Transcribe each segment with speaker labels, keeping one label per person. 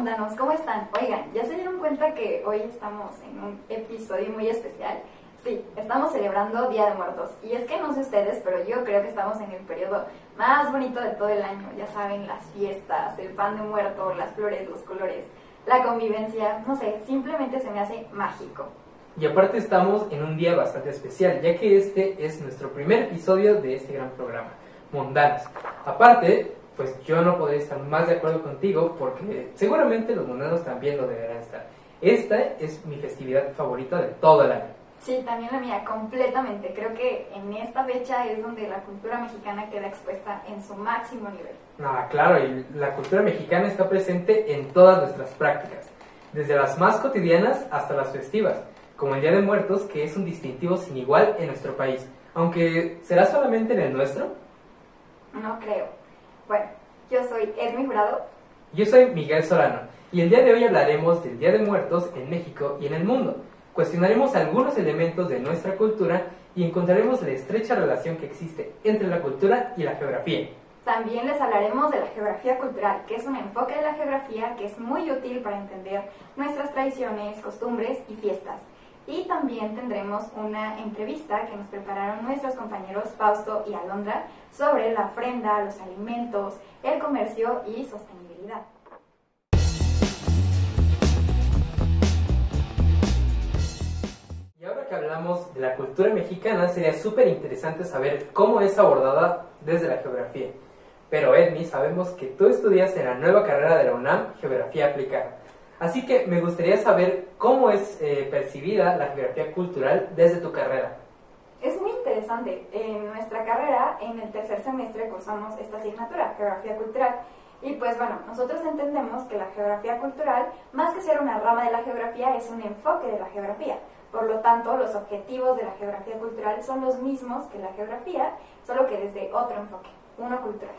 Speaker 1: mundanos, ¿cómo están? Oigan, ¿ya se dieron cuenta que hoy estamos en un episodio muy especial? Sí, estamos celebrando Día de Muertos. Y es que no sé ustedes, pero yo creo que estamos en el periodo más bonito de todo el año. Ya saben, las fiestas, el pan de muerto, las flores, los colores, la convivencia, no sé, simplemente se me hace mágico.
Speaker 2: Y aparte estamos en un día bastante especial, ya que este es nuestro primer episodio de este gran programa, Mundanos. Aparte, pues yo no podría estar más de acuerdo contigo porque seguramente los mundanos también lo deberán estar. Esta es mi festividad favorita de todo el año.
Speaker 1: Sí, también la mía, completamente. Creo que en esta fecha es donde la cultura mexicana queda expuesta en su máximo nivel.
Speaker 2: Ah, claro, y la cultura mexicana está presente en todas nuestras prácticas, desde las más cotidianas hasta las festivas, como el Día de Muertos, que es un distintivo sin igual en nuestro país, aunque será solamente en el nuestro.
Speaker 1: No creo. Bueno, yo soy Edmi Jurado.
Speaker 2: Yo soy Miguel Solano y el día de hoy hablaremos del Día de Muertos en México y en el mundo. Cuestionaremos algunos elementos de nuestra cultura y encontraremos la estrecha relación que existe entre la cultura y la geografía.
Speaker 1: También les hablaremos de la geografía cultural, que es un enfoque de la geografía que es muy útil para entender nuestras tradiciones, costumbres y fiestas. Y también tendremos una entrevista que nos prepararon nuestros compañeros Fausto y Alondra sobre la ofrenda, los alimentos, el comercio y sostenibilidad.
Speaker 2: Y ahora que hablamos de la cultura mexicana, sería súper interesante saber cómo es abordada desde la geografía. Pero Edmi, sabemos que tú estudias en la nueva carrera de la UNAM, Geografía Aplicada. Así que me gustaría saber cómo es eh, percibida la geografía cultural desde tu carrera.
Speaker 1: Es muy interesante. En nuestra carrera, en el tercer semestre, cursamos esta asignatura, Geografía Cultural. Y pues bueno, nosotros entendemos que la geografía cultural, más que ser una rama de la geografía, es un enfoque de la geografía. Por lo tanto, los objetivos de la geografía cultural son los mismos que la geografía, solo que desde otro enfoque, uno cultural.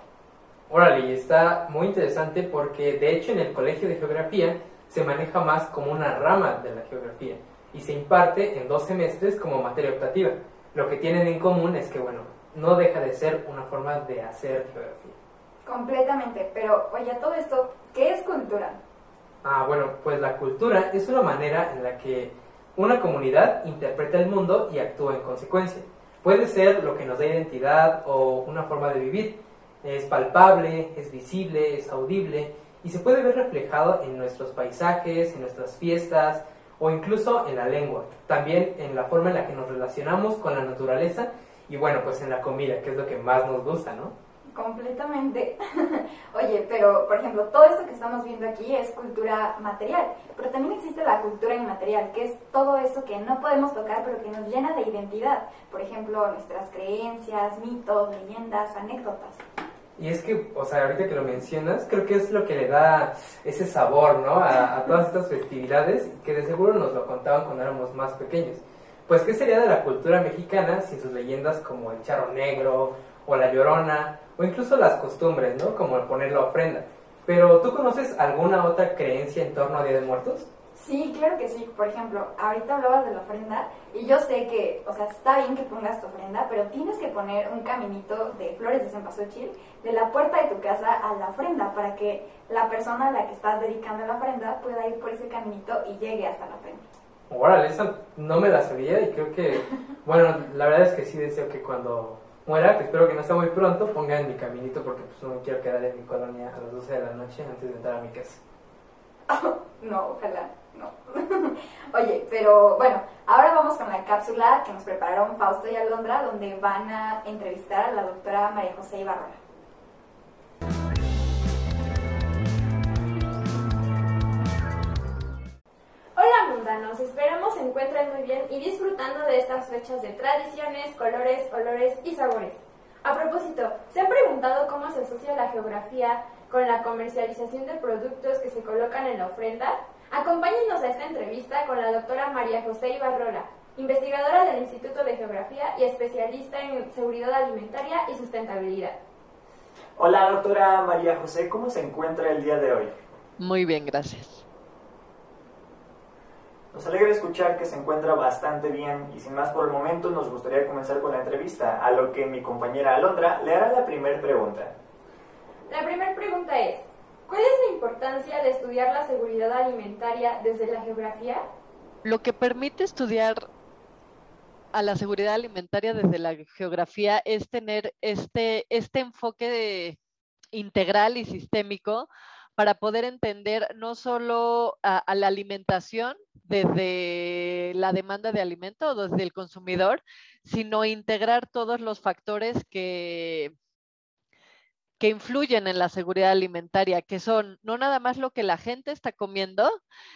Speaker 2: Órale, está muy interesante porque de hecho en el Colegio de Geografía se maneja más como una rama de la geografía y se imparte en dos semestres como materia optativa. Lo que tienen en común es que, bueno, no deja de ser una forma de hacer geografía.
Speaker 1: Completamente, pero oye, todo esto, ¿qué es cultura?
Speaker 2: Ah, bueno, pues la cultura es una manera en la que una comunidad interpreta el mundo y actúa en consecuencia. Puede ser lo que nos da identidad o una forma de vivir. Es palpable, es visible, es audible y se puede ver reflejado en nuestros paisajes, en nuestras fiestas o incluso en la lengua, también en la forma en la que nos relacionamos con la naturaleza y bueno, pues en la comida, que es lo que más nos gusta, ¿no?
Speaker 1: Completamente. Oye, pero por ejemplo, todo esto que estamos viendo aquí es cultura material, pero también existe la cultura inmaterial, que es todo eso que no podemos tocar, pero que nos llena de identidad. Por ejemplo, nuestras creencias, mitos, leyendas, anécdotas.
Speaker 2: Y es que, o sea, ahorita que lo mencionas, creo que es lo que le da ese sabor, ¿no? A, todas estas festividades que de seguro nos lo contaban cuando éramos más pequeños. Pues, ¿qué sería de la cultura mexicana sin sus leyendas como el charro negro o la llorona o incluso las costumbres, ¿no? Como el poner la ofrenda. Pero, ¿tú conoces alguna otra creencia en torno a Día de Muertos?
Speaker 1: Sí, claro que sí. Por ejemplo, ahorita hablabas de la ofrenda y yo sé que, o sea, está bien que pongas tu ofrenda, pero tienes que poner un caminito de flores de cempasúchil de la puerta de tu casa a la ofrenda para que la persona a la que estás dedicando la ofrenda pueda ir por ese caminito y llegue hasta la ofrenda.
Speaker 2: Órale, esa no me la sabía y creo que, bueno, la verdad es que sí deseo que cuando muera, que espero que no sea muy pronto, ponga en mi caminito porque pues no quiero quedar en mi colonia a las 12 de la noche antes de entrar a mi casa.
Speaker 1: no, ojalá. No. Oye, pero bueno, ahora vamos con la cápsula que nos prepararon Fausto y Alondra, donde van a entrevistar a la doctora María José Ibarrola.
Speaker 3: Hola mundanos, esperamos se encuentren muy bien y disfrutando de estas fechas de tradiciones, colores, olores y sabores. A propósito, ¿se han preguntado cómo se asocia la geografía con la comercialización de productos que se colocan en la ofrenda? Acompáñenos a esta entrevista con la doctora María José Ibarrola, investigadora del Instituto de Geografía y especialista en seguridad alimentaria y sustentabilidad.
Speaker 4: Hola doctora María José, ¿cómo se encuentra el día de hoy?
Speaker 5: Muy bien, gracias.
Speaker 4: Nos alegra escuchar que se encuentra bastante bien y sin más por el momento nos gustaría comenzar con la entrevista, a lo que mi compañera Alondra le hará la primera pregunta.
Speaker 3: La primera pregunta es, ¿Cuál es la importancia de estudiar la seguridad alimentaria desde la geografía?
Speaker 5: Lo que permite estudiar a la seguridad alimentaria desde la geografía es tener este, este enfoque integral y sistémico para poder entender no solo a, la alimentación desde la demanda de alimento o desde el consumidor, sino integrar todos los factores que, que influyen en la seguridad alimentaria, que son no nada más lo que la gente está comiendo,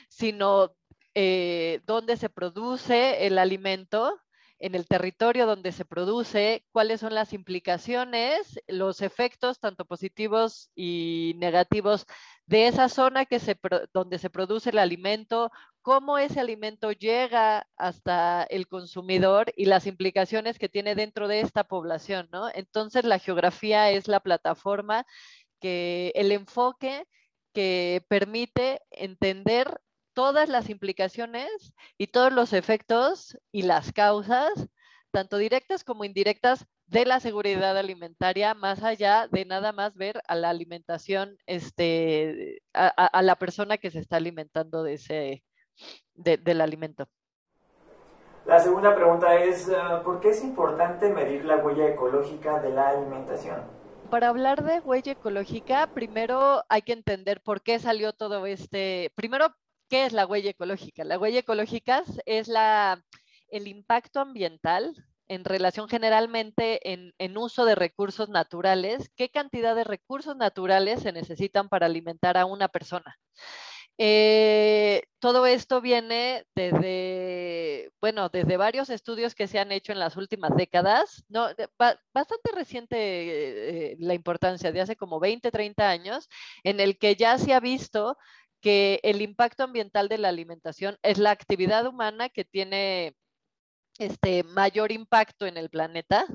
Speaker 5: sino eh, dónde se produce el alimento, en el territorio donde se produce, cuáles son las implicaciones, los efectos tanto positivos y negativos de esa zona que se, donde se produce el alimento, cómo ese alimento llega hasta el consumidor y las implicaciones que tiene dentro de esta población, ¿no? Entonces la geografía es la plataforma que el enfoque que permite entender todas las implicaciones y todos los efectos y las causas, tanto directas como indirectas, de la seguridad alimentaria, más allá de nada más ver a la alimentación, este, a, la persona que se está alimentando de ese, del alimento.
Speaker 4: La segunda pregunta es, ah, ¿por qué es importante medir la huella ecológica de la alimentación?
Speaker 5: Para hablar de huella ecológica, primero hay que entender por qué salió todo este, primero ¿Qué es la huella ecológica? La huella ecológica es la, el impacto ambiental en relación generalmente en, uso de recursos naturales, qué cantidad de recursos naturales se necesitan para alimentar a una persona. Eh, todo esto viene desde, bueno, desde varios estudios que se han hecho en las últimas décadas, no, bastante reciente eh, la importancia, de hace como 20, 30 años, en el que ya se ha visto que el impacto ambiental de la alimentación es la actividad humana que tiene este mayor impacto en el planeta.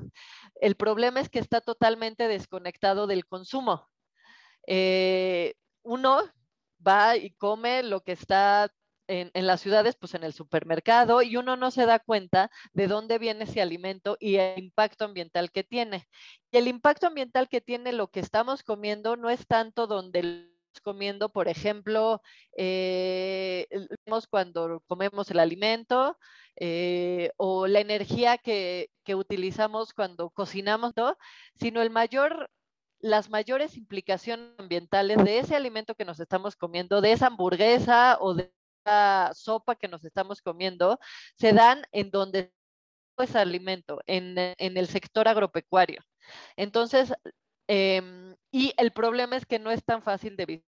Speaker 5: El problema es que está totalmente desconectado del consumo. Eh, uno va y come lo que está en, en, las ciudades, pues en el supermercado, y uno no se da cuenta de dónde viene ese alimento y el impacto ambiental que tiene. Y el impacto ambiental que tiene lo que estamos comiendo no es tanto donde comiendo, por ejemplo, eh, cuando comemos el alimento eh, o la energía que, utilizamos cuando cocinamos, ¿no? sino el mayor, las mayores implicaciones ambientales de ese alimento que nos estamos comiendo, de esa hamburguesa o de esa sopa que nos estamos comiendo, se dan en donde es alimento, en, en el sector agropecuario. Entonces, Em, y el problema es que no es tan fácil de visualizar.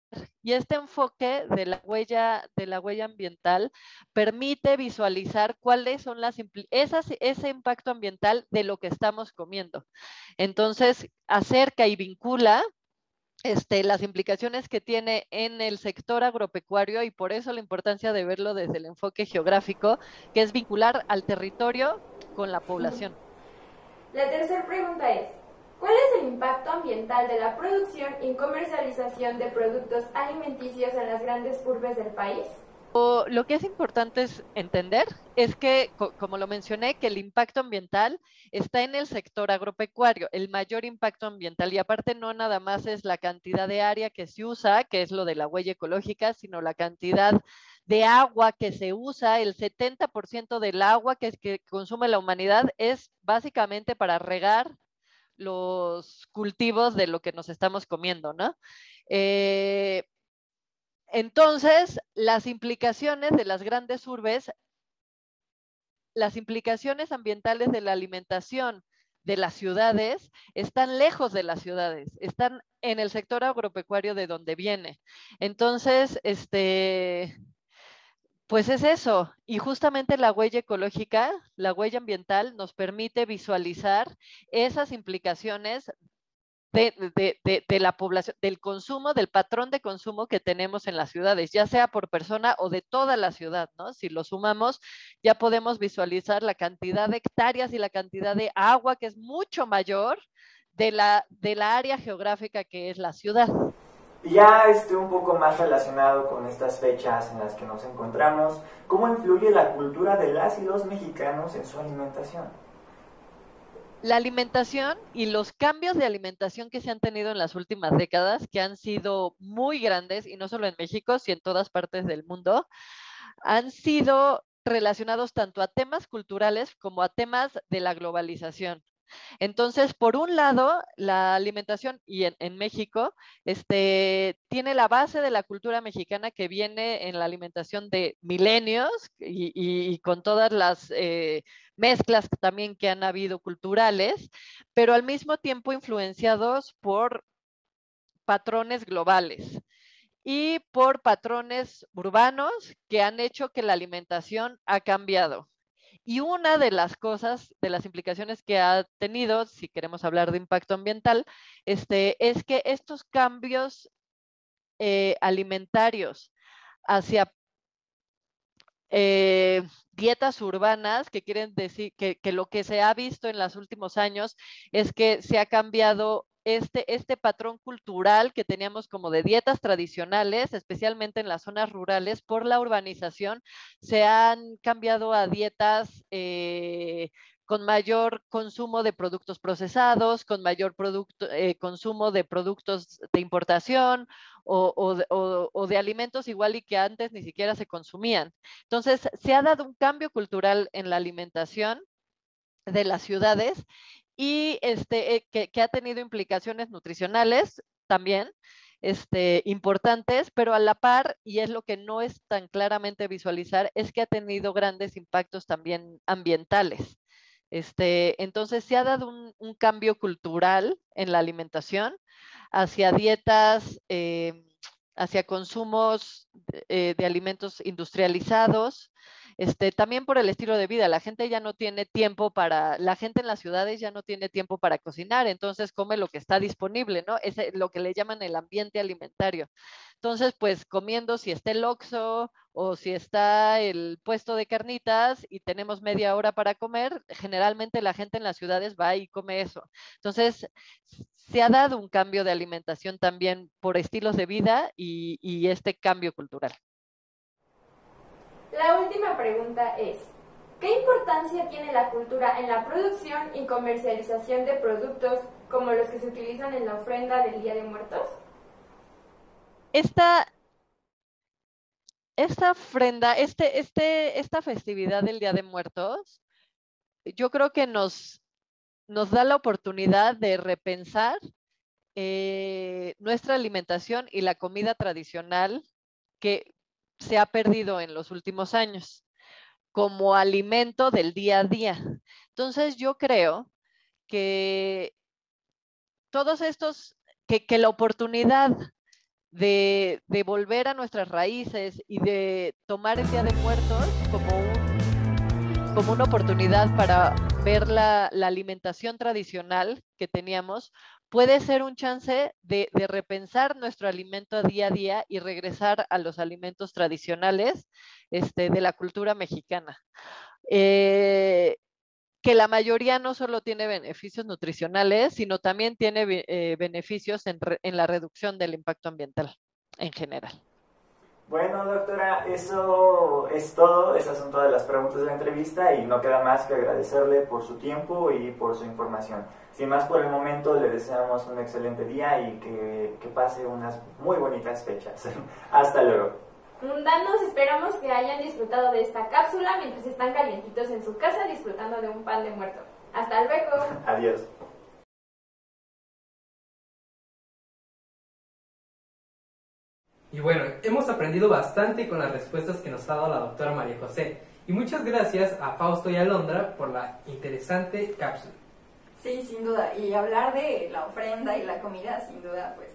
Speaker 5: Y este enfoque de la huella, de la huella ambiental permite visualizar cuáles son las esas, ese impacto ambiental de lo que estamos comiendo. Entonces, acerca y vincula este, las implicaciones que tiene en el sector agropecuario y por eso la importancia de verlo desde el enfoque geográfico, que es vincular al territorio con la población.
Speaker 3: La tercera pregunta es, ¿Cuál es el impacto ambiental de la producción y comercialización de productos alimenticios en las grandes urbes del país?
Speaker 5: lo que es importante es entender es que, como lo mencioné, que el impacto ambiental está en el sector agropecuario, el mayor impacto ambiental. Y aparte no nada más es la cantidad de área que se usa, que es lo de la huella ecológica, sino la cantidad de agua que se usa. El 70% del agua que, que consume la humanidad es básicamente para regar los cultivos de lo que nos estamos comiendo, ¿no? Eh, entonces, las implicaciones de las grandes urbes, las implicaciones ambientales de la alimentación de las ciudades están lejos de las ciudades, están en el sector agropecuario de donde viene. Entonces, este, pues es eso, y justamente la huella ecológica, la huella ambiental nos permite visualizar esas implicaciones de, la población, del consumo, del patrón de consumo que tenemos en las ciudades, ya sea por persona o de toda la ciudad, ¿no? Si lo sumamos, ya podemos visualizar la cantidad de hectáreas y la cantidad de agua que es mucho mayor de la, de la área geográfica que es la ciudad.
Speaker 4: Ya esté un poco más relacionado con estas fechas en las que nos encontramos, ¿cómo influye la cultura de las y los mexicanos en su alimentación?
Speaker 5: la alimentación y los cambios de alimentación que se han tenido en las últimas décadas, que han sido muy grandes, y no solo en México, sino en todas partes del mundo, han sido relacionados tanto a temas culturales como a temas de la globalización. Entonces, por un lado, la alimentación, y en, México, este, tiene la base de la cultura mexicana que viene en la alimentación de milenios y, con todas las eh, mezclas también que han habido culturales, pero al mismo tiempo influenciados por patrones globales y por patrones urbanos que han hecho que la alimentación ha cambiado. Y una de las cosas, de las implicaciones que ha tenido, si queremos hablar de impacto ambiental, este, es que estos cambios eh, alimentarios hacia eh, dietas urbanas, que quieren decir que, que, lo que se ha visto en los últimos años es que se ha cambiado este, este patrón cultural que teníamos como de dietas tradicionales, especialmente en las zonas rurales, por la urbanización, se han cambiado a dietas eh, con mayor consumo de productos procesados, con mayor producto, eh, consumo de productos de importación o, o, de alimentos igual y que antes ni siquiera se consumían. Entonces, se ha dado un cambio cultural en la alimentación de las ciudades y este, eh, que, ha tenido implicaciones nutricionales también este, importantes, pero a la par, y es lo que no es tan claramente visualizar, es que ha tenido grandes impactos también ambientales. Este, entonces se ha dado un, cambio cultural en la alimentación hacia dietas, eh, hacia consumos de eh, alimentos industrializados, este, también por el estilo de vida, la gente ya no tiene tiempo para, la gente en las ciudades ya no tiene tiempo para cocinar, entonces come lo que está disponible, ¿no? Es lo que le llaman el ambiente alimentario. Entonces, pues comiendo si está el oxo o si está el puesto de carnitas y tenemos media hora para comer, generalmente la gente en las ciudades va y come eso. Entonces, se ha dado un cambio de alimentación también por estilos de vida y este cambio cultural.
Speaker 3: La última pregunta es, ¿qué importancia tiene la cultura en la producción y comercialización de productos como los que se utilizan en la ofrenda del Día de Muertos?
Speaker 5: Esta, esta ofrenda, este, este, esta festividad del Día de Muertos, yo creo que nos, nos da la oportunidad de repensar eh, nuestra alimentación y la comida tradicional que se ha perdido en los últimos años como alimento del día a día. Entonces yo creo que todos estos, que, la oportunidad de, volver a nuestras raíces y de tomar el Día de Muertos como, un, como una oportunidad para ver la, la, alimentación tradicional que teníamos, puede ser un chance de, repensar nuestro alimento día a día y regresar a los alimentos tradicionales este, de la cultura mexicana. Eh, que la mayoría no solo tiene beneficios nutricionales, sino también tiene eh, beneficios en, en la reducción del impacto ambiental en general.
Speaker 4: Bueno, doctora, eso es todo. Esas son todas las preguntas de la entrevista y no queda más que agradecerle por su tiempo y por su información. Sin más por el momento, le deseamos un excelente día y que, que pase unas muy bonitas fechas. Hasta luego.
Speaker 3: Mundanos, esperamos que hayan disfrutado de esta cápsula mientras están calientitos en su casa disfrutando de un pan de muerto. Hasta luego.
Speaker 4: Adiós.
Speaker 2: Y bueno, hemos aprendido bastante con las respuestas que nos ha dado la doctora María José. Y muchas gracias a Fausto y a Londra por la interesante cápsula.
Speaker 1: Sí, sin duda. Y hablar de la ofrenda y la comida, sin duda, pues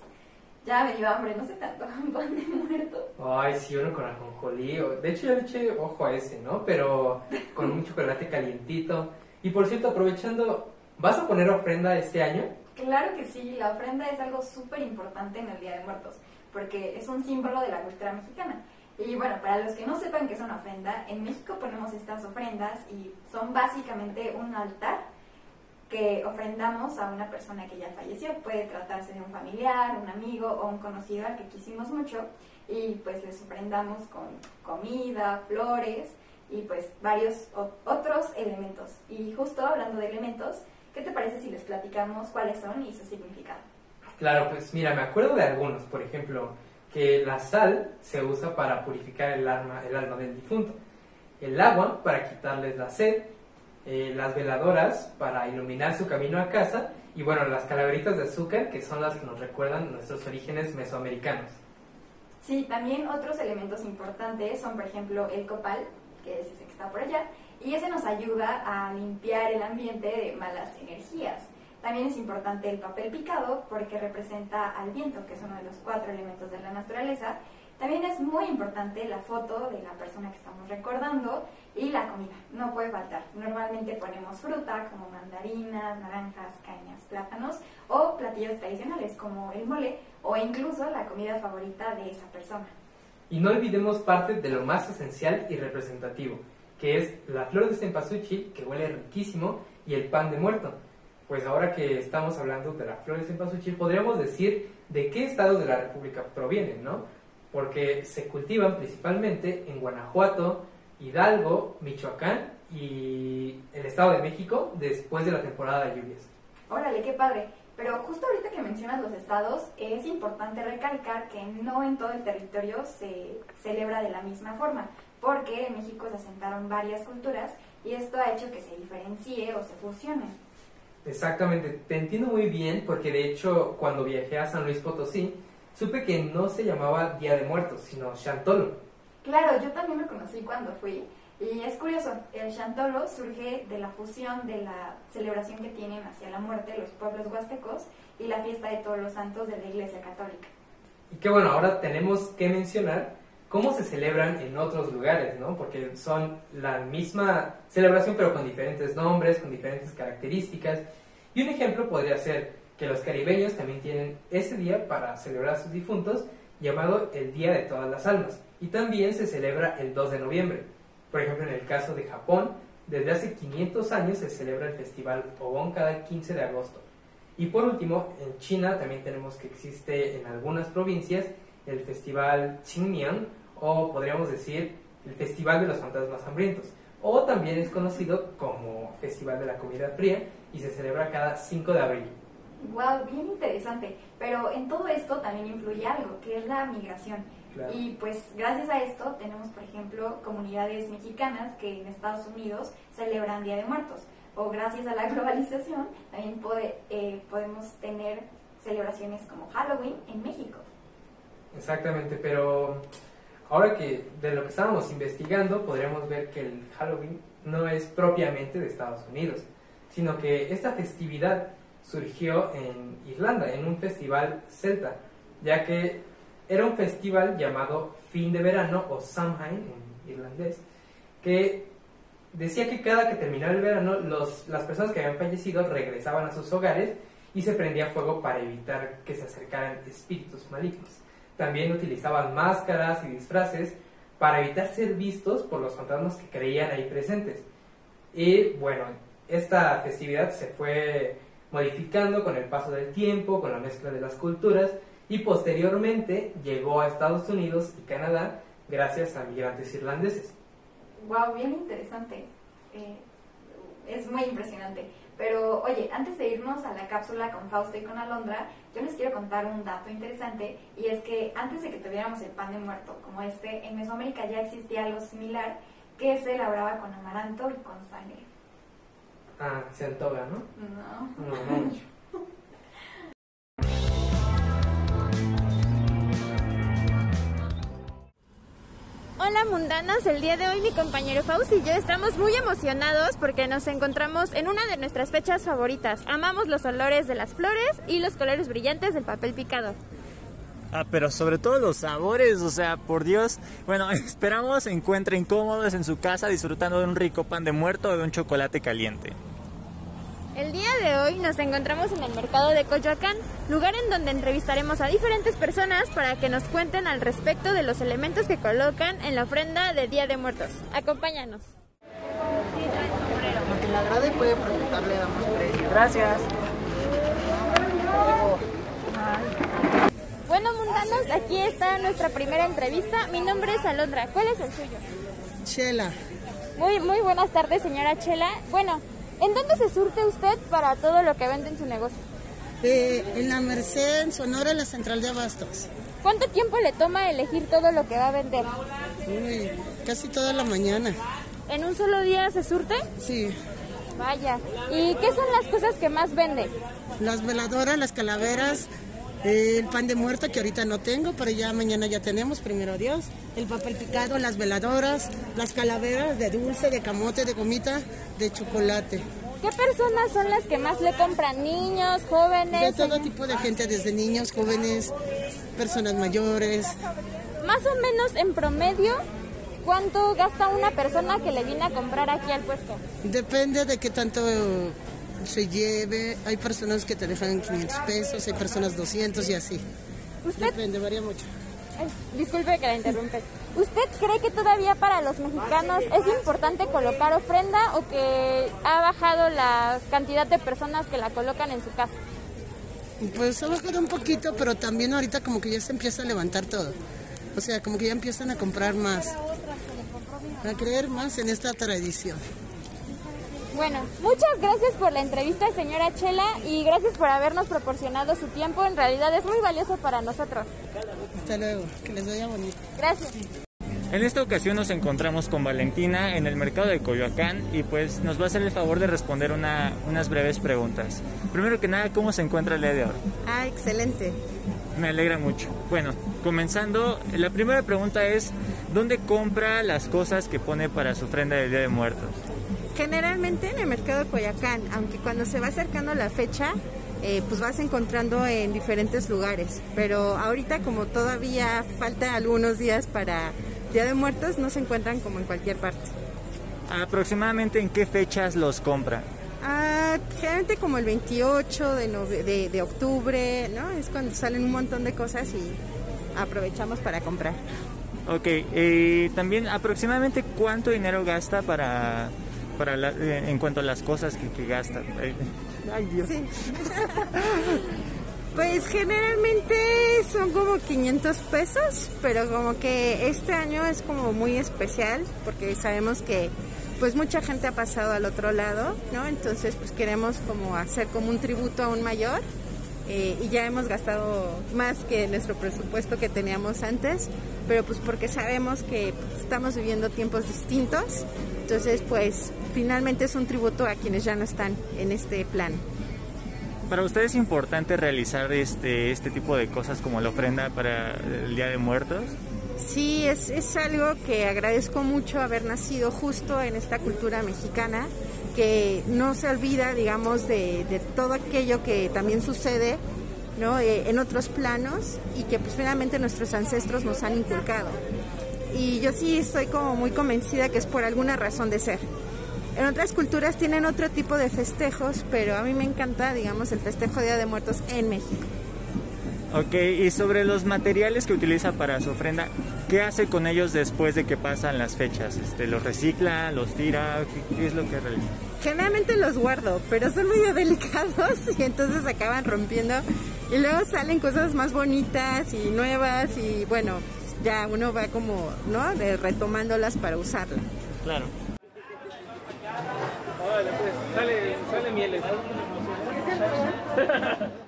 Speaker 1: ya me dio hambre, no sé tanto, pan de muerto.
Speaker 2: Ay, sí, uno con ajonjolí. De hecho, yo le eché ojo a ese, ¿no? Pero con un chocolate calientito. Y por cierto, aprovechando, ¿vas a poner ofrenda este año?
Speaker 1: Claro que sí, la ofrenda es algo súper importante en el Día de Muertos porque es un símbolo de la cultura mexicana. Y bueno, para los que no sepan qué es una ofrenda, en México ponemos estas ofrendas y son básicamente un altar que ofrendamos a una persona que ya falleció. Puede tratarse de un familiar, un amigo o un conocido al que quisimos mucho y pues les ofrendamos con comida, flores y pues varios otros elementos. Y justo hablando de elementos, ¿Qué te parece si les platicamos cuáles son y su significado?
Speaker 2: Claro, pues mira, me acuerdo de algunos, por ejemplo, que la sal se usa para purificar el alma, el alma del difunto, el agua para quitarles la sed, eh, las veladoras para iluminar su camino a casa y bueno, las calaveritas de azúcar que son las que nos recuerdan nuestros orígenes mesoamericanos.
Speaker 1: Sí, también otros elementos importantes son, por ejemplo, el copal, que es ese que está por allá, y ese nos ayuda a limpiar el ambiente de malas energías. También es importante el papel picado porque representa al viento, que es uno de los cuatro elementos de la naturaleza. También es muy importante la foto de la persona que estamos recordando y la comida, no puede faltar. Normalmente ponemos fruta como mandarinas, naranjas, cañas, plátanos o platillos tradicionales como el mole o incluso la comida favorita de esa persona.
Speaker 2: Y no olvidemos parte de lo más esencial y representativo, que es la flor de cempasúchil, que huele riquísimo, y el pan de muerto. Pues ahora que estamos hablando de la flor de cempasúchil, podríamos decir de qué estados de la República provienen, ¿no? Porque se cultivan principalmente en Guanajuato, Hidalgo, Michoacán y el Estado de México después de la temporada de lluvias.
Speaker 1: Órale, qué padre. Pero justo ahorita que mencionas los estados, es importante recalcar que no en todo el territorio se celebra de la misma forma, porque en México se asentaron varias culturas y esto ha hecho que se diferencie o se fusionen.
Speaker 2: Exactamente, te entiendo muy bien porque de hecho cuando viajé a San Luis Potosí supe que no se llamaba Día de Muertos, sino Chantolo.
Speaker 1: Claro, yo también lo conocí cuando fui y es curioso, el Chantolo surge de la fusión de la celebración que tienen hacia la muerte los pueblos huastecos y la fiesta de todos los santos de la Iglesia Católica.
Speaker 2: Y que bueno, ahora tenemos que mencionar cómo se celebran en otros lugares, ¿no? Porque son la misma celebración pero con diferentes nombres, con diferentes características. Y un ejemplo podría ser que los caribeños también tienen ese día para celebrar a sus difuntos llamado el Día de Todas las Almas. Y también se celebra el 2 de noviembre. Por ejemplo, en el caso de Japón, desde hace 500 años se celebra el festival Obon cada 15 de agosto. Y por último, en China también tenemos que existe en algunas provincias el festival Qingmian, o podríamos decir el festival de los fantasmas hambrientos, o también es conocido como Festival de la Comida Fría y se celebra cada 5 de abril.
Speaker 1: Wow, bien interesante. Pero en todo esto también influye algo, que es la migración.
Speaker 2: Claro.
Speaker 1: Y pues gracias a esto tenemos, por ejemplo, comunidades mexicanas que en Estados Unidos celebran Día de Muertos. O gracias a la globalización también pode- eh, podemos tener celebraciones como Halloween en México.
Speaker 2: Exactamente, pero ahora que de lo que estábamos investigando podríamos ver que el Halloween no es propiamente de Estados Unidos, sino que esta festividad surgió en Irlanda, en un festival celta, ya que era un festival llamado Fin de Verano o Samhain en irlandés, que decía que cada que terminaba el verano los, las personas que habían fallecido regresaban a sus hogares y se prendía fuego para evitar que se acercaran espíritus malignos. También utilizaban máscaras y disfraces para evitar ser vistos por los fantasmas que creían ahí presentes. Y bueno, esta festividad se fue modificando con el paso del tiempo, con la mezcla de las culturas y posteriormente llegó a Estados Unidos y Canadá gracias a migrantes irlandeses.
Speaker 1: Wow, bien interesante. Eh, es muy impresionante. Pero oye, antes de irnos a la cápsula con Fausto y con Alondra, yo les quiero contar un dato interesante y es que antes de que tuviéramos el pan de muerto como este, en Mesoamérica ya existía algo similar que se elaboraba con amaranto y con sangre.
Speaker 2: Ah, se antoja, ¿no?
Speaker 1: No.
Speaker 2: No, no
Speaker 3: Hola mundanos, el día de hoy mi compañero Faust y yo estamos muy emocionados porque nos encontramos en una de nuestras fechas favoritas. Amamos los olores de las flores y los colores brillantes del papel picado.
Speaker 4: Ah, pero sobre todo los sabores, o sea, por Dios. Bueno, esperamos encuentren cómodos en su casa disfrutando de un rico pan de muerto o de un chocolate caliente.
Speaker 3: El día de hoy nos encontramos en el mercado de Coyoacán, lugar en donde entrevistaremos a diferentes personas para que nos cuenten al respecto de los elementos que colocan en la ofrenda de Día de Muertos. Acompáñanos.
Speaker 6: Lo que le agrade puede preguntarle, damos precio.
Speaker 4: Gracias.
Speaker 3: Bueno, mundanos, aquí está nuestra primera entrevista. Mi nombre es Alondra. ¿Cuál es el suyo?
Speaker 6: Chela,
Speaker 3: Muy, muy buenas tardes, señora Chela. Bueno, ¿En dónde se surte usted para todo lo que vende en su negocio?
Speaker 6: Eh, en la Merced, en Sonora, en la central de Abastos.
Speaker 3: ¿Cuánto tiempo le toma elegir todo lo que va a vender?
Speaker 6: Uy, casi toda la mañana.
Speaker 3: ¿En un solo día se surte?
Speaker 6: Sí.
Speaker 3: Vaya. ¿Y qué son las cosas que más vende?
Speaker 6: Las veladoras, las calaveras, el pan de muerto que ahorita no tengo, pero ya mañana ya tenemos, primero Dios. El papel picado, las veladoras, las calaveras de dulce, de camote, de gomita, de chocolate.
Speaker 3: ¿Qué personas son las que más le compran? ¿Niños,
Speaker 6: De
Speaker 3: jóvenes?
Speaker 6: todo tipo de gente, desde niños, jóvenes, personas mayores.
Speaker 3: Más o menos en promedio, ¿cuánto gasta una persona que le viene a comprar aquí al puesto?
Speaker 6: Depende de qué tanto se lleve. Hay personas que te dejan 500 pesos, hay personas 200 y así.
Speaker 3: ¿Usted
Speaker 6: Depende, varía mucho.
Speaker 3: Ay, disculpe que la interrumpe. ¿Usted cree que todavía para los mexicanos es importante colocar ofrenda o que ha bajado la cantidad de personas que la colocan en su casa?
Speaker 6: Pues ha bajado un poquito, pero también ahorita como que ya se empieza a levantar todo. O sea, como que ya empiezan a comprar más, a creer más en esta tradición.
Speaker 3: Bueno, muchas gracias por la entrevista, señora Chela, y gracias por habernos proporcionado su tiempo. En realidad es muy valioso para nosotros.
Speaker 6: Hasta luego, que les vaya bonito.
Speaker 3: Gracias.
Speaker 4: En esta ocasión nos encontramos con Valentina en el mercado de Coyoacán y pues nos va a hacer el favor de responder una- unas breves preguntas. Primero que nada, ¿cómo se encuentra el día de hoy?
Speaker 6: Ah, excelente.
Speaker 4: Me alegra mucho. Bueno, comenzando, la primera pregunta es, ¿dónde compra las cosas que pone para su ofrenda del Día de Muertos?
Speaker 7: Generalmente en el mercado de Coyacán, aunque cuando se va acercando la fecha, eh, pues vas encontrando en diferentes lugares. Pero ahorita como todavía falta algunos días para Día de Muertos, no se encuentran como en cualquier parte.
Speaker 4: ¿Aproximadamente en qué fechas los compra?
Speaker 7: Ah, generalmente como el 28 de, de, de octubre, ¿no? Es cuando salen un montón de cosas y aprovechamos para comprar.
Speaker 4: Ok, eh, también aproximadamente cuánto dinero gasta para, para la- eh, en cuanto a las cosas que, que gasta. Eh, Ay, Dios.
Speaker 7: Pues generalmente son como 500 pesos, pero como que este año es como muy especial porque sabemos que pues mucha gente ha pasado al otro lado, ¿no? Entonces pues queremos como hacer como un tributo aún mayor eh, y ya hemos gastado más que nuestro presupuesto que teníamos antes, pero pues porque sabemos que pues, estamos viviendo tiempos distintos, entonces pues finalmente es un tributo a quienes ya no están en este plan.
Speaker 4: Para usted es importante realizar este, este tipo de cosas como la ofrenda para el Día de Muertos.
Speaker 7: Sí, es, es algo que agradezco mucho haber nacido justo en esta cultura mexicana, que no se olvida, digamos, de, de todo aquello que también sucede ¿no? Eh, en otros planos y que pues finalmente nuestros ancestros nos han inculcado. Y yo sí estoy como muy convencida que es por alguna razón de ser. En otras culturas tienen otro tipo de festejos, pero a mí me encanta, digamos, el festejo Día de Muertos en México.
Speaker 4: Ok, y sobre los materiales que utiliza para su ofrenda, ¿qué hace con ellos después de que pasan las fechas? Este, ¿Los recicla, los tira? ¿Qué, qué es lo que realiza?
Speaker 7: Generalmente los guardo, pero son medio delicados y entonces acaban rompiendo. Y luego salen cosas más bonitas y nuevas y bueno, ya uno va como, ¿no? De retomándolas para usarla.
Speaker 4: Claro.
Speaker 2: Órale, pues, sale, sale mieles.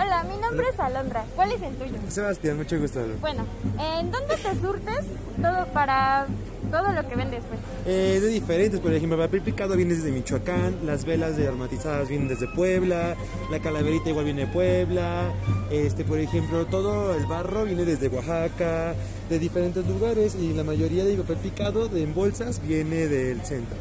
Speaker 3: Hola, mi nombre es Alondra. ¿Cuál es el tuyo?
Speaker 8: Sebastián, mucho gusto.
Speaker 3: Bueno, ¿en dónde te surtes todo para todo lo que vendes, pues?
Speaker 8: Eh, de diferentes, por ejemplo, el papel picado viene desde Michoacán, las velas de aromatizadas vienen desde Puebla, la calaverita igual viene de Puebla, este, por ejemplo, todo el barro viene desde Oaxaca, de diferentes lugares y la mayoría del papel picado de en bolsas viene del centro.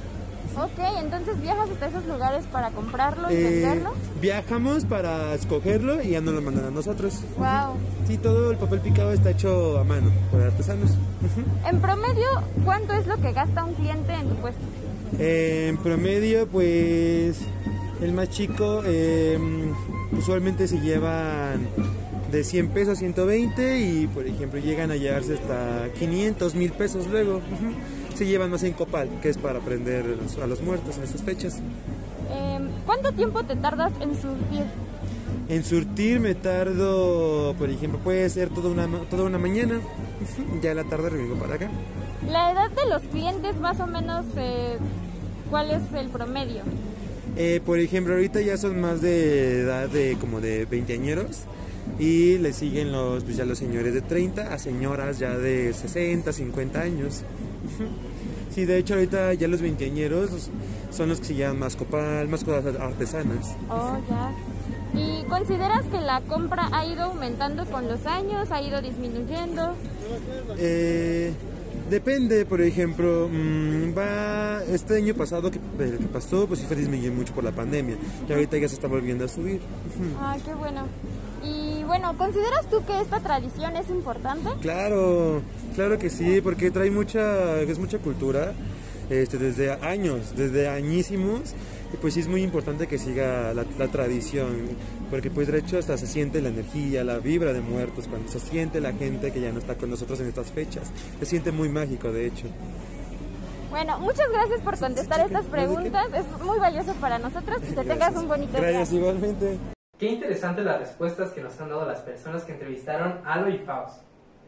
Speaker 3: Ok, entonces viajas hasta esos lugares para comprarlo y
Speaker 8: Eh,
Speaker 3: venderlo.
Speaker 8: viajamos para escogerlo y ya nos lo mandan a nosotros.
Speaker 3: Wow.
Speaker 8: Sí, todo el papel picado está hecho a mano por artesanos.
Speaker 3: En promedio, ¿cuánto es lo que gasta un cliente en tu puesto?
Speaker 8: Eh, en promedio, pues el más chico eh, usualmente se llevan de 100 pesos a 120 y por ejemplo llegan a llevarse hasta 500 mil pesos luego. Se llevan más en copal, que es para prender a los- muertos en estas fechas.
Speaker 3: Eh, ¿Cuánto tiempo te tardas en surtir?
Speaker 8: En surtir me tardo, por ejemplo, puede ser toda una, toda una mañana. Ya en la tarde vengo para acá.
Speaker 3: La edad de los clientes, más o menos, eh, ¿cuál es el promedio?
Speaker 8: Eh, por ejemplo, ahorita ya son más de edad de como de 20 añeros y le siguen los, pues ya los señores de 30 a señoras ya de 60, 50 años. Sí, de hecho ahorita ya los veinteañeros son los que se llaman más copal, más cosas artesanas.
Speaker 3: Oh, ya. ¿Y consideras que la compra ha ido aumentando con los años, ha ido disminuyendo?
Speaker 8: Eh, depende, por ejemplo, mm, va este año pasado que, el que pasó, pues sí fue disminuyendo mucho por la pandemia. Y ahorita ya se está volviendo a subir.
Speaker 3: Ah, qué bueno. Bueno, ¿consideras tú que esta tradición es importante?
Speaker 8: Claro, claro que sí, porque trae mucha, es mucha cultura. Este, desde años, desde añísimos, y pues sí es muy importante que siga la, la tradición, porque pues de hecho hasta se siente la energía, la vibra de muertos, cuando se siente la gente que ya no está con nosotros en estas fechas, se siente muy mágico de hecho.
Speaker 3: Bueno, muchas gracias por contestar estas preguntas, es muy valioso para nosotros, que tengas un bonito día.
Speaker 8: Gracias igualmente.
Speaker 2: Qué interesante las respuestas que nos han dado las personas que entrevistaron a Alo y Faust.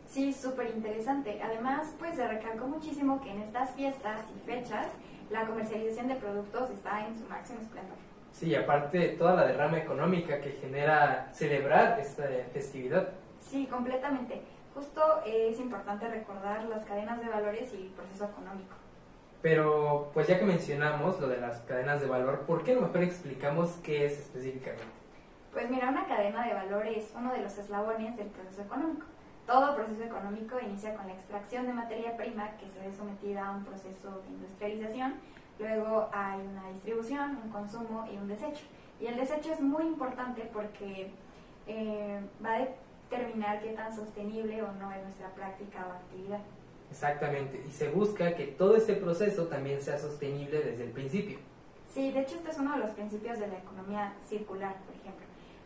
Speaker 1: Sí, súper interesante. Además, pues se recalcó muchísimo que en estas fiestas y fechas la comercialización de productos está en su máximo esplendor.
Speaker 2: Sí, aparte toda la derrama económica que genera celebrar esta festividad.
Speaker 1: Sí, completamente. Justo eh, es importante recordar las cadenas de valores y el proceso económico.
Speaker 2: Pero, pues ya que mencionamos lo de las cadenas de valor, ¿por qué no mejor explicamos qué es específicamente?
Speaker 1: Pues mira, una cadena de valor es uno de los eslabones del proceso económico. Todo proceso económico inicia con la extracción de materia prima que se ve sometida a un proceso de industrialización, luego hay una distribución, un consumo y un desecho. Y el desecho es muy importante porque eh, va a determinar qué tan sostenible o no es nuestra práctica o actividad.
Speaker 2: Exactamente, y se busca que todo este proceso también sea sostenible desde el principio.
Speaker 1: Sí, de hecho este es uno de los principios de la economía circular, por.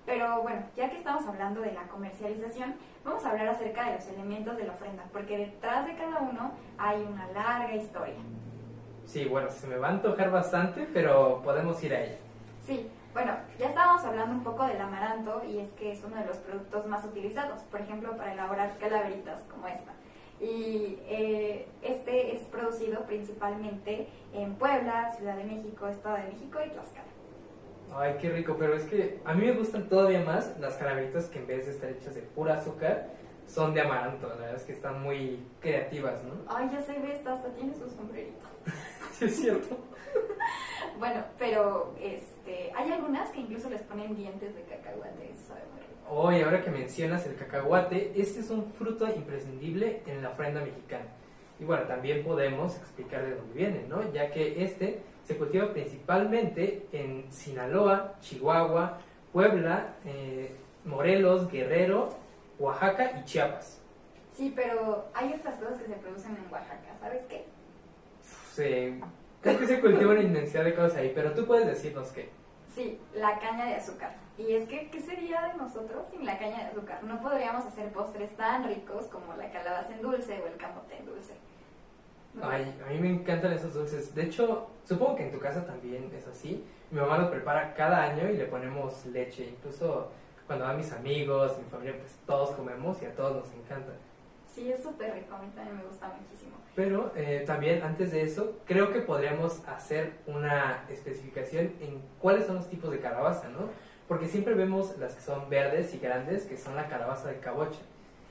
Speaker 1: Pero bueno, ya que estamos hablando de la comercialización, vamos a hablar acerca de los elementos de la ofrenda, porque detrás de cada uno hay una larga historia.
Speaker 2: Sí, bueno, se me va a antojar bastante, pero podemos ir a ella.
Speaker 1: Sí, bueno, ya estábamos hablando un poco del amaranto y es que es uno de los productos más utilizados, por ejemplo, para elaborar calaveritas como esta. Y eh, este es producido principalmente en Puebla, Ciudad de México, Estado de México y Tlaxcala.
Speaker 2: Ay, qué rico, pero es que a mí me gustan todavía más las calaveritas que en vez de estar hechas de pura azúcar, son de amaranto. La verdad es que están muy creativas, ¿no?
Speaker 1: Ay, ya se ve, esta hasta tiene su sombrerito.
Speaker 2: sí, es cierto.
Speaker 1: bueno, pero este, hay algunas que incluso les ponen dientes de cacahuate, eso sabe muy rico.
Speaker 2: Hoy, ahora que mencionas el cacahuate, este es un fruto imprescindible en la ofrenda mexicana. Y bueno, también podemos explicar de dónde viene, ¿no? Ya que este se cultiva principalmente en Sinaloa, Chihuahua, Puebla, eh, Morelos, Guerrero, Oaxaca y Chiapas.
Speaker 1: Sí, pero hay otras cosas que se producen en Oaxaca, ¿sabes qué?
Speaker 2: Se, creo que se cultiva una inmensidad de cosas ahí, pero tú puedes decirnos qué.
Speaker 1: Sí, la caña de azúcar. Y es que, ¿qué sería de nosotros sin la caña de azúcar? No podríamos hacer postres tan ricos como la calabaza en dulce o el camote en dulce.
Speaker 2: Ay, a mí me encantan esos dulces. De hecho, supongo que en tu casa también es así. Mi mamá lo prepara cada año y le ponemos leche. Incluso cuando van mis amigos, mi familia, pues todos comemos y a todos nos encanta.
Speaker 1: Sí, es súper rico, a mí también me gusta muchísimo.
Speaker 2: Pero eh, también antes de eso, creo que podríamos hacer una especificación en cuáles son los tipos de calabaza, ¿no? Porque siempre vemos las que son verdes y grandes, que son la calabaza de cabocha.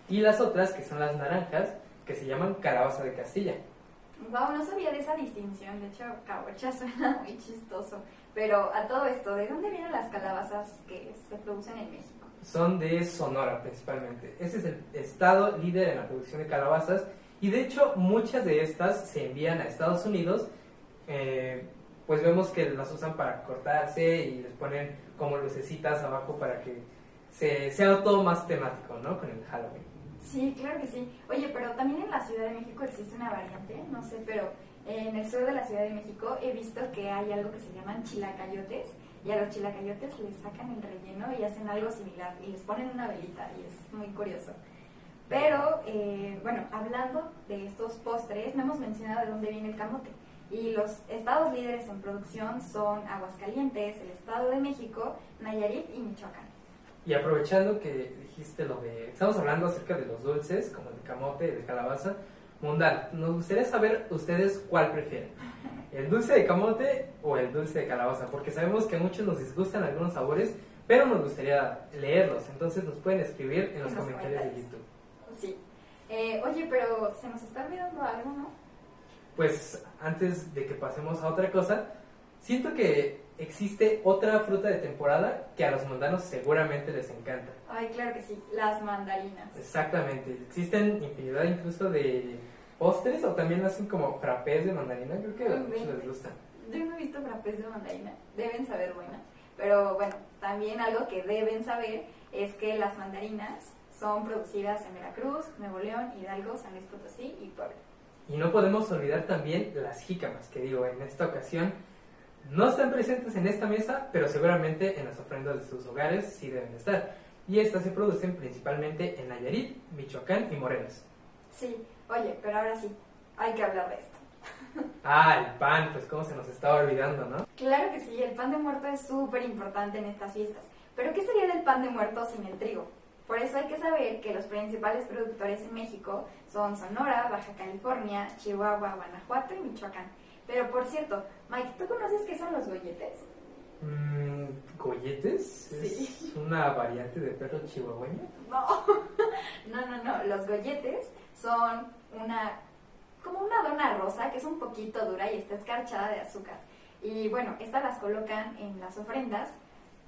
Speaker 2: Y las otras, que son las naranjas, que se llaman calabaza de Castilla.
Speaker 1: Wow, no sabía de esa distinción. De hecho, cabocha suena muy chistoso. Pero a todo esto, ¿de dónde vienen las calabazas que se producen en México?
Speaker 2: Son de Sonora principalmente. Ese es el estado líder en la producción de calabazas. Y de hecho, muchas de estas se envían a Estados Unidos. Eh, pues vemos que las usan para cortarse y les ponen como lucecitas abajo para que se, sea todo más temático, ¿no? Con el Halloween.
Speaker 1: Sí, claro que sí. Oye, pero también en la Ciudad de México existe una variante, no sé, pero en el sur de la Ciudad de México he visto que hay algo que se llaman chilacayotes y a los chilacayotes les sacan el relleno y hacen algo similar y les ponen una velita y es muy curioso. Pero, eh, bueno, hablando de estos postres, no hemos mencionado de dónde viene el camote. Y los estados líderes en producción son Aguascalientes, el Estado de México, Nayarit y Michoacán.
Speaker 2: Y aprovechando que dijiste lo de... Estamos hablando acerca de los dulces, como el camote, de calabaza. Mundal, nos gustaría saber ustedes cuál prefieren. ¿El dulce de camote o el dulce de calabaza? Porque sabemos que a muchos nos disgustan algunos sabores, pero nos gustaría leerlos. Entonces nos pueden escribir en los
Speaker 1: En los
Speaker 2: comentarios de. YouTube.
Speaker 1: Sí. Eh, oye, pero se nos está olvidando algo, ¿no?
Speaker 2: Pues antes de que pasemos a otra cosa, siento que existe otra fruta de temporada que a los mundanos seguramente les encanta.
Speaker 1: Ay, claro que sí, las mandarinas.
Speaker 2: Exactamente, existen infinidad incluso de postres o también hacen como frappés de mandarina, creo que a muchos les gustan.
Speaker 1: Yo no he visto frappés de mandarina, deben saber buenas. Pero bueno, también algo que deben saber es que las mandarinas son producidas en Veracruz, Nuevo León, Hidalgo, San Luis Potosí y Puebla.
Speaker 2: Y no podemos olvidar también las jícamas, que digo, en esta ocasión no están presentes en esta mesa, pero seguramente en las ofrendas de sus hogares sí deben estar. Y estas se producen principalmente en Nayarit, Michoacán y Morelos.
Speaker 1: Sí, oye, pero ahora sí, hay que hablar de esto.
Speaker 2: Ah, el pan, pues cómo se nos estaba olvidando, ¿no?
Speaker 1: Claro que sí, el pan de muerto es súper importante en estas fiestas. Pero ¿qué sería del pan de muerto sin el trigo? Por eso hay que saber que los principales productores en México son Sonora, Baja California, Chihuahua, Guanajuato y Michoacán. Pero por cierto, Mike, ¿tú conoces qué son los golletes?
Speaker 2: Mm, ¿Golletes?
Speaker 1: Sí.
Speaker 2: ¿Es una variante de perro chihuahueño?
Speaker 1: No, no, no, no. Los golletes son una, como una dona rosa que es un poquito dura y está escarchada de azúcar. Y bueno, estas las colocan en las ofrendas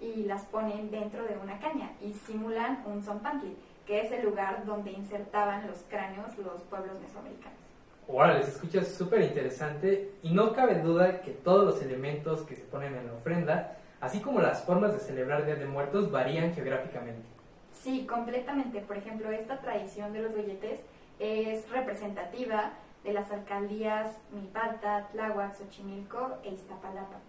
Speaker 1: y las ponen dentro de una caña y simulan un zompantli, que es el lugar donde insertaban los cráneos los pueblos mesoamericanos.
Speaker 2: Órale, se escucha súper interesante y no cabe duda que todos los elementos que se ponen en la ofrenda, así como las formas de celebrar Día de Muertos, varían geográficamente.
Speaker 1: Sí, completamente. Por ejemplo, esta tradición de los golletes es representativa de las alcaldías Milpalta, Tláhuac, Xochimilco e Iztapalapa.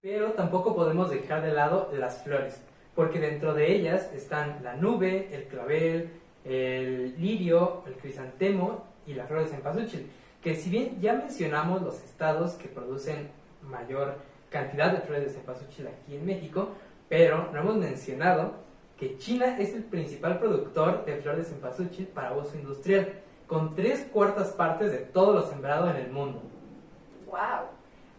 Speaker 2: Pero tampoco podemos dejar de lado las flores, porque dentro de ellas están la nube, el clavel, el lirio, el crisantemo y la flor de cempasúchil, que si bien ya mencionamos los estados que producen mayor cantidad de flores de cempasúchil aquí en México, pero no hemos mencionado que China es el principal productor de flores de cempasúchil para uso industrial, con tres cuartas partes de todo lo sembrado en el mundo.
Speaker 1: ¡Wow!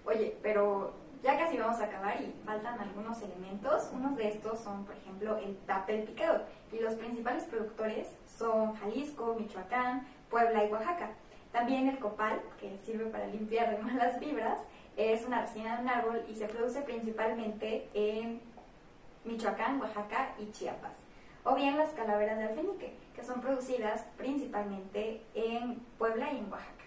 Speaker 1: Oye, pero ya casi vamos a acabar y faltan algunos elementos. Unos de estos son, por ejemplo, el papel picado. Y los principales productores son Jalisco, Michoacán, Puebla y Oaxaca. También el copal, que sirve para limpiar de malas vibras, es una resina de un árbol y se produce principalmente en Michoacán, Oaxaca y Chiapas. O bien las calaveras de alfeñique, que son producidas principalmente en Puebla y en Oaxaca.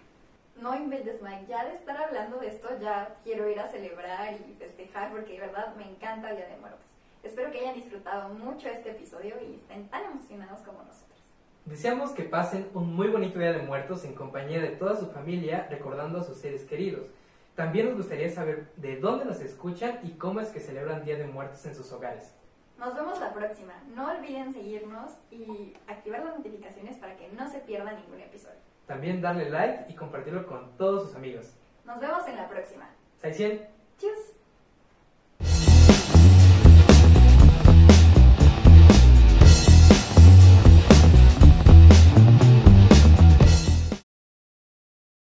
Speaker 1: No inventes, Mike, ya de estar hablando de esto ya quiero ir a celebrar y festejar porque de verdad me encanta Día de Muertos. Espero que hayan disfrutado mucho este episodio y estén tan emocionados como nosotros.
Speaker 2: Deseamos que pasen un muy bonito Día de Muertos en compañía de toda su familia, recordando a sus seres queridos. También nos gustaría saber de dónde nos escuchan y cómo es que celebran Día de Muertos en sus hogares.
Speaker 1: Nos vemos la próxima. No olviden seguirnos y activar las notificaciones para que no se pierda ningún episodio.
Speaker 2: También darle like y compartirlo con todos sus amigos.
Speaker 1: Nos vemos en la próxima.
Speaker 2: Saicien.
Speaker 1: Tschüss.